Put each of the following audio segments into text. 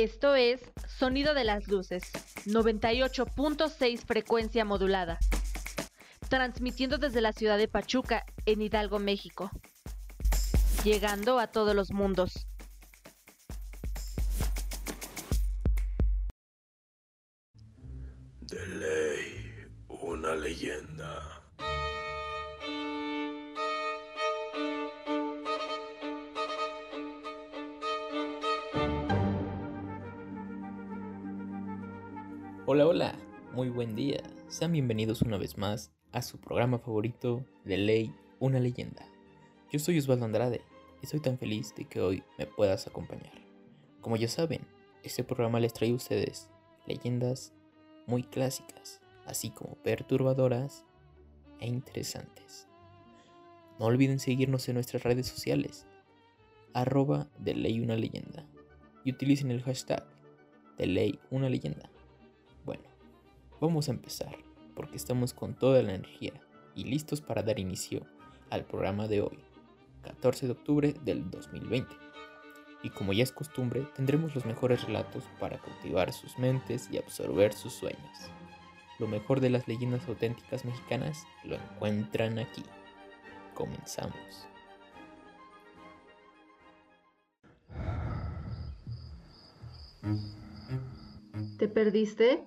Esto es Sonido de las Luces, 98.6 frecuencia modulada, transmitiendo desde la ciudad de Pachuca, en Hidalgo, México, llegando a todos los mundos. Hola, hola, muy buen día. Sean bienvenidos una vez más a su programa favorito de Ley, una leyenda. Yo soy Osvaldo Andrade y soy tan feliz de que hoy me puedas acompañar. Como ya saben, este programa les trae a ustedes leyendas muy clásicas, así como perturbadoras e interesantes. No olviden seguirnos en nuestras redes sociales, arroba de ley una leyenda, y utilicen el hashtag de ley una leyenda. Vamos a empezar, porque estamos con toda la energía y listos para dar inicio al programa de hoy, 14 de octubre del 2020. Y como ya es costumbre, tendremos los mejores relatos para cautivar sus mentes y absorber sus sueños. Lo mejor de las leyendas auténticas mexicanas lo encuentran aquí. Comenzamos. ¿Te perdiste?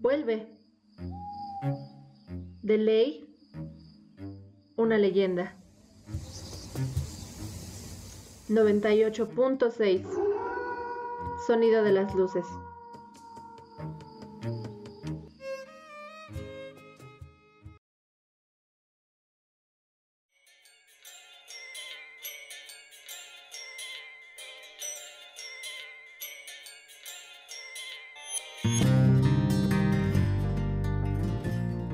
Vuelve. De ley, una leyenda. 98.6 Sonido de las luces.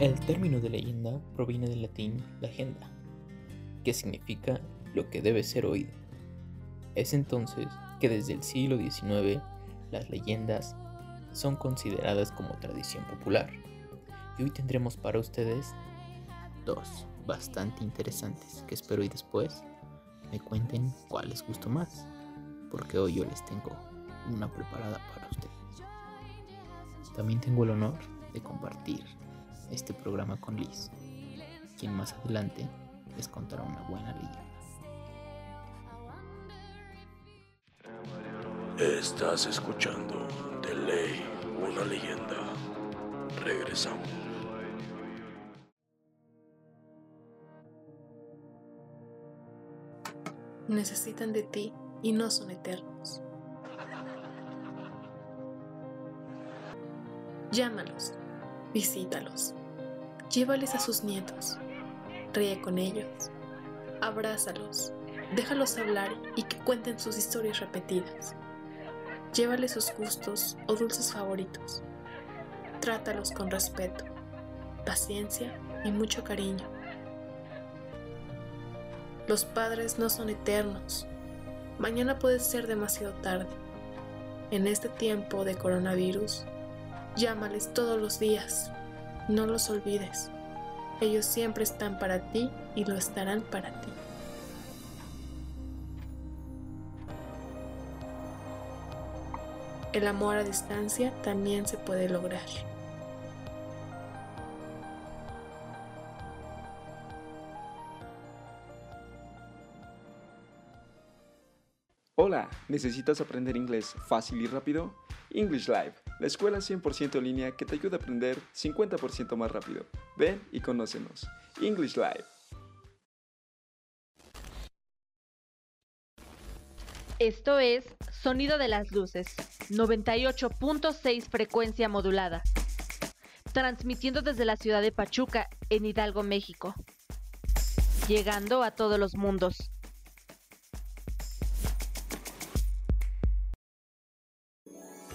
El término de leyenda proviene del latín legenda, que significa lo que debe ser oído. Es entonces que desde el siglo XIX las leyendas son consideradas como tradición popular. Y hoy tendremos para ustedes dos bastante interesantes que espero y después me cuenten cuál les gustó más, porque hoy yo les tengo una preparada para ustedes. También tengo el honor de compartir este programa con Liz, quien más adelante les contará una buena leyenda. Estás escuchando De ley, una leyenda. Regresamos. necesitan de ti y no son eternos. Llámalos, visítalos, llévales a sus nietos, ríe con ellos, abrázalos, déjalos hablar y que cuenten sus historias repetidas. Llévales sus gustos o dulces favoritos. Trátalos con respeto, paciencia y mucho cariño. Los padres no son eternos. Mañana puede ser demasiado tarde. En este tiempo de coronavirus, llámales todos los días. No los olvides. Ellos siempre están para ti y lo estarán para ti. El amor a distancia también se puede lograr. Hola, ¿necesitas aprender inglés fácil y rápido? English Live, la escuela 100% en línea que te ayuda a aprender 50% más rápido. Ven y conócenos. English Live. Esto es Sonido de las Luces, 98.6 frecuencia modulada, transmitiendo desde la ciudad de Pachuca, en Hidalgo, México, llegando a todos los mundos.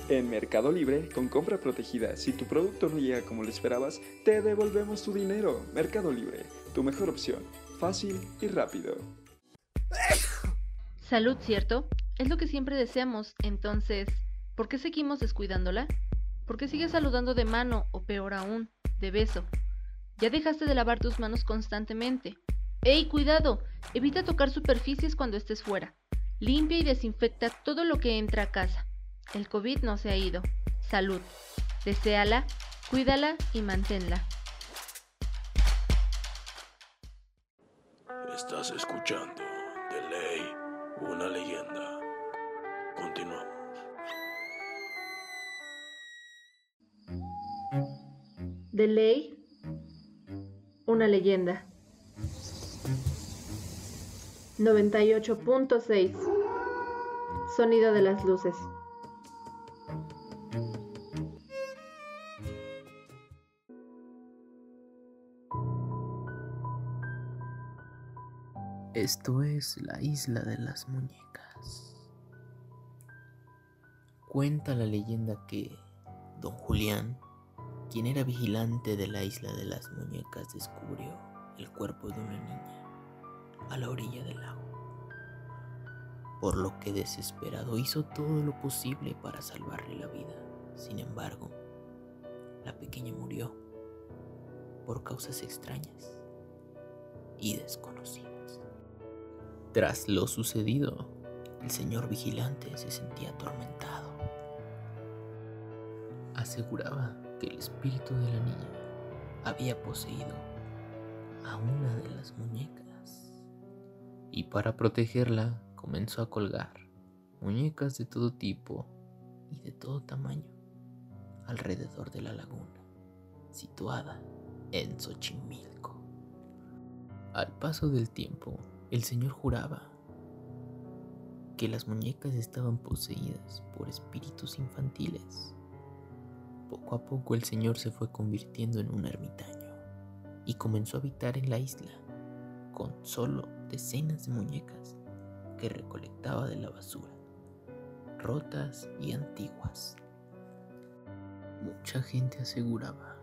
En Mercado Libre, con compra protegida, si tu producto no llega como lo esperabas, te devolvemos tu dinero. Mercado Libre, tu mejor opción. Fácil y rápido. Salud, ¿cierto? Es lo que siempre deseamos, entonces, ¿por qué seguimos descuidándola? ¿Por qué sigues saludando de mano o peor aún, de beso? ¿Ya dejaste de lavar tus manos constantemente? ¡Ey, cuidado! Evita tocar superficies cuando estés fuera. Limpia y desinfecta todo lo que entra a casa. El COVID no se ha ido. Salud. Deseala, cuídala y manténla. Estás escuchando de ley una leyenda. Continuamos. De ley, una leyenda. 98.6 Sonido de las luces. Esto es la isla de las muñecas. Cuenta la leyenda que don Julián, quien era vigilante de la isla de las muñecas, descubrió el cuerpo de una niña a la orilla del lago, por lo que desesperado hizo todo lo posible para salvarle la vida. Sin embargo, la pequeña murió por causas extrañas y desconocidas. Tras lo sucedido, el señor vigilante se sentía atormentado. Aseguraba que el espíritu de la niña había poseído a una de las muñecas. Y para protegerla comenzó a colgar muñecas de todo tipo y de todo tamaño alrededor de la laguna, situada en Xochimilco. Al paso del tiempo, el señor juraba que las muñecas estaban poseídas por espíritus infantiles. Poco a poco el señor se fue convirtiendo en un ermitaño y comenzó a habitar en la isla con solo decenas de muñecas que recolectaba de la basura, rotas y antiguas. Mucha gente aseguraba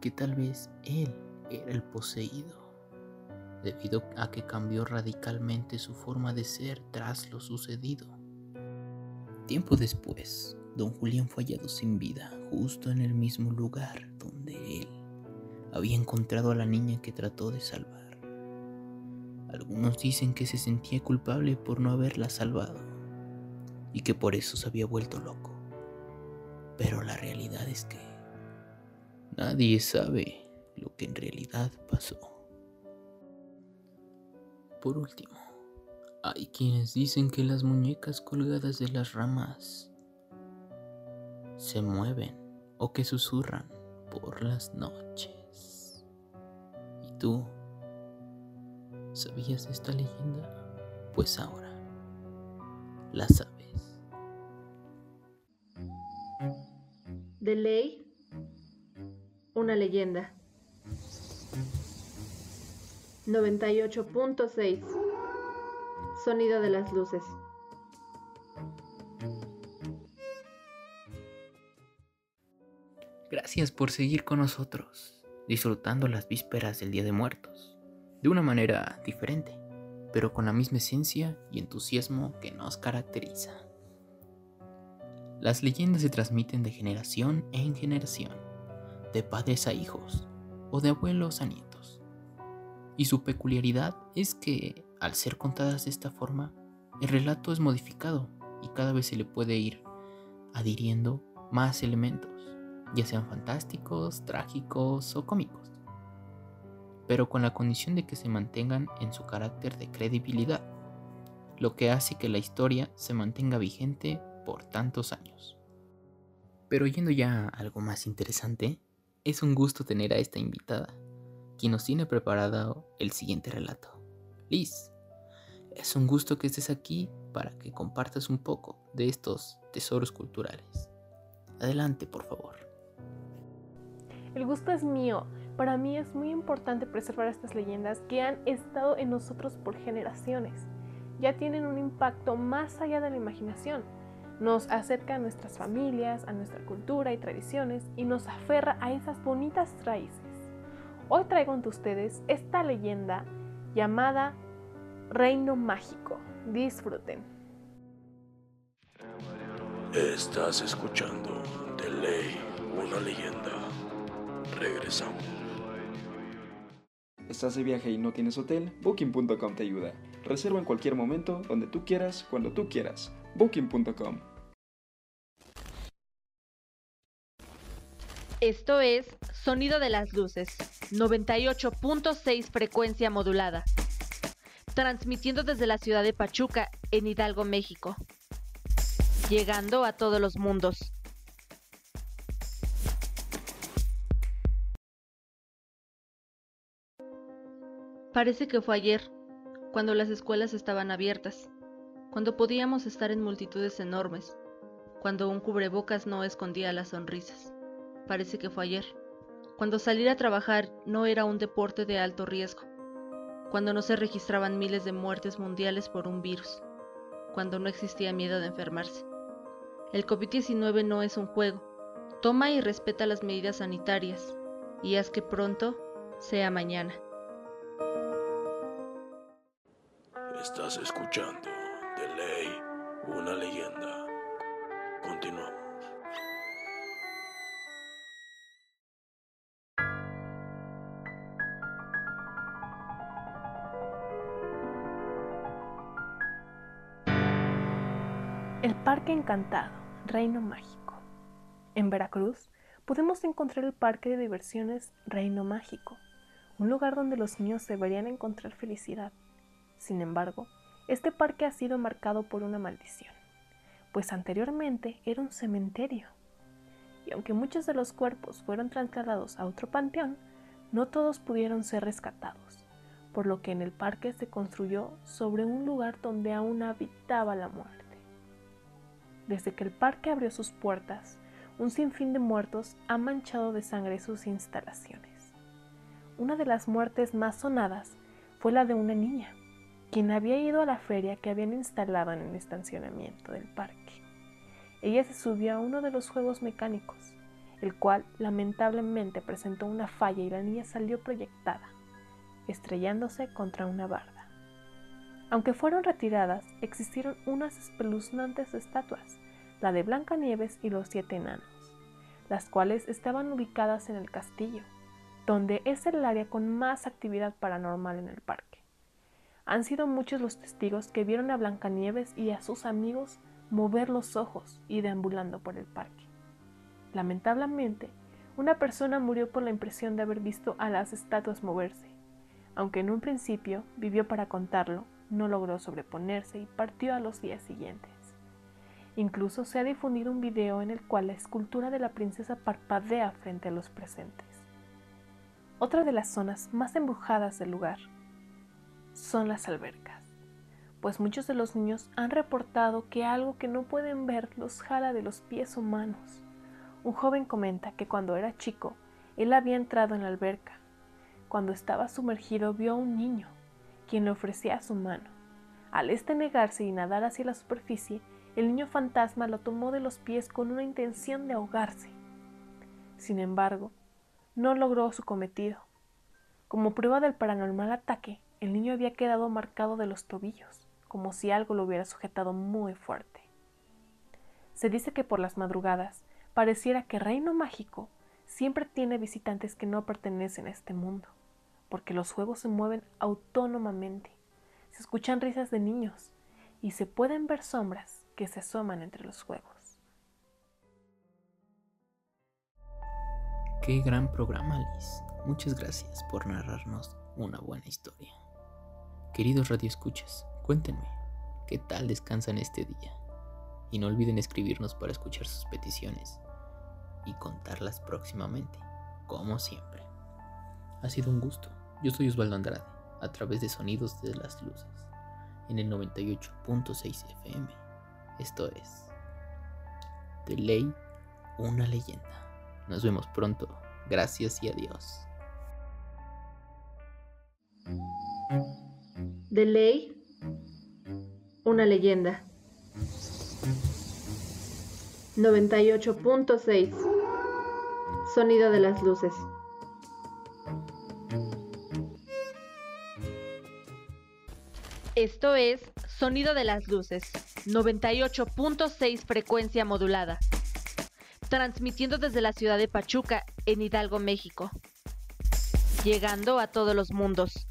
que tal vez él era el poseído debido a que cambió radicalmente su forma de ser tras lo sucedido. Tiempo después, don Julián fue hallado sin vida justo en el mismo lugar donde él había encontrado a la niña que trató de salvar. Algunos dicen que se sentía culpable por no haberla salvado y que por eso se había vuelto loco. Pero la realidad es que nadie sabe lo que en realidad pasó. Por último, hay quienes dicen que las muñecas colgadas de las ramas se mueven o que susurran por las noches. ¿Y tú? ¿Sabías esta leyenda? Pues ahora la sabes. De ley, una leyenda. 98.6 Sonido de las luces. Gracias por seguir con nosotros, disfrutando las vísperas del Día de Muertos, de una manera diferente, pero con la misma esencia y entusiasmo que nos caracteriza. Las leyendas se transmiten de generación en generación, de padres a hijos o de abuelos a nietos y su peculiaridad es que, al ser contadas de esta forma, el relato es modificado y cada vez se le puede ir adhiriendo más elementos, ya sean fantásticos, trágicos o cómicos, pero con la condición de que se mantengan en su carácter de credibilidad, lo que hace que la historia se mantenga vigente por tantos años. Pero yendo ya a algo más interesante, es un gusto tener a esta invitada quien nos tiene preparado el siguiente relato. Liz, es un gusto que estés aquí para que compartas un poco de estos tesoros culturales. Adelante, por favor. El gusto es mío. Para mí es muy importante preservar estas leyendas que han estado en nosotros por generaciones. Ya tienen un impacto más allá de la imaginación. Nos acerca a nuestras familias, a nuestra cultura y tradiciones y nos aferra a esas bonitas raíces. Hoy traigo ante ustedes esta leyenda llamada Reino Mágico. Disfruten. Estás escuchando de ley una leyenda. Regresamos. ¿Estás de viaje y no tienes hotel? Booking.com te ayuda. Reserva en cualquier momento, donde tú quieras, cuando tú quieras. Booking.com. Esto es Sonido de las Luces, 98.6 frecuencia modulada. Transmitiendo desde la ciudad de Pachuca, en Hidalgo, México. Llegando a todos los mundos. Parece que fue ayer, cuando las escuelas estaban abiertas, cuando podíamos estar en multitudes enormes, cuando un cubrebocas no escondía las sonrisas. Parece que fue ayer, cuando salir a trabajar no era un deporte de alto riesgo, cuando no se registraban miles de muertes mundiales por un virus, cuando no existía miedo de enfermarse. El COVID-19 no es un juego. Toma y respeta las medidas sanitarias y haz que pronto sea mañana. Estás escuchando de ley una leyenda. Continuamos. El Parque Encantado, Reino Mágico. En Veracruz podemos encontrar el Parque de Diversiones Reino Mágico, un lugar donde los niños deberían encontrar felicidad. Sin embargo, este parque ha sido marcado por una maldición, pues anteriormente era un cementerio. Y aunque muchos de los cuerpos fueron trasladados a otro panteón, no todos pudieron ser rescatados, por lo que en el parque se construyó sobre un lugar donde aún habitaba la muerte. Desde que el parque abrió sus puertas, un sinfín de muertos ha manchado de sangre sus instalaciones. Una de las muertes más sonadas fue la de una niña, quien había ido a la feria que habían instalado en el estacionamiento del parque. Ella se subió a uno de los juegos mecánicos, el cual lamentablemente presentó una falla y la niña salió proyectada, estrellándose contra una barda. Aunque fueron retiradas, existieron unas espeluznantes estatuas, la de Blancanieves y los siete enanos, las cuales estaban ubicadas en el castillo, donde es el área con más actividad paranormal en el parque. Han sido muchos los testigos que vieron a Blancanieves y a sus amigos mover los ojos y deambulando por el parque. Lamentablemente, una persona murió por la impresión de haber visto a las estatuas moverse, aunque en un principio vivió para contarlo, no logró sobreponerse y partió a los días siguientes. Incluso se ha difundido un video en el cual la escultura de la princesa parpadea frente a los presentes. Otra de las zonas más embrujadas del lugar son las albercas, pues muchos de los niños han reportado que algo que no pueden ver los jala de los pies humanos. Un joven comenta que cuando era chico, él había entrado en la alberca. Cuando estaba sumergido vio a un niño, quien le ofrecía su mano. Al este negarse y nadar hacia la superficie, el niño fantasma lo tomó de los pies con una intención de ahogarse. Sin embargo, no logró su cometido. Como prueba del paranormal ataque, el niño había quedado marcado de los tobillos, como si algo lo hubiera sujetado muy fuerte. Se dice que por las madrugadas pareciera que Reino Mágico siempre tiene visitantes que no pertenecen a este mundo, porque los juegos se mueven autónomamente, se escuchan risas de niños y se pueden ver sombras que se asoman entre los juegos. Qué gran programa, Liz. Muchas gracias por narrarnos una buena historia. Queridos radioescuchas, cuéntenme, ¿qué tal descansan este día? Y no olviden escribirnos para escuchar sus peticiones y contarlas próximamente, como siempre. Ha sido un gusto. Yo soy Osvaldo Andrade, a través de Sonidos de las Luces, en el 98.6 FM. Esto es De Ley, una leyenda. Nos vemos pronto. Gracias y adiós. De ley, una leyenda. 98.6 Sonido de las luces. Esto es Sonido de las luces. 98.6 frecuencia modulada. Transmitiendo desde la ciudad de Pachuca, en Hidalgo, México. Llegando a todos los mundos.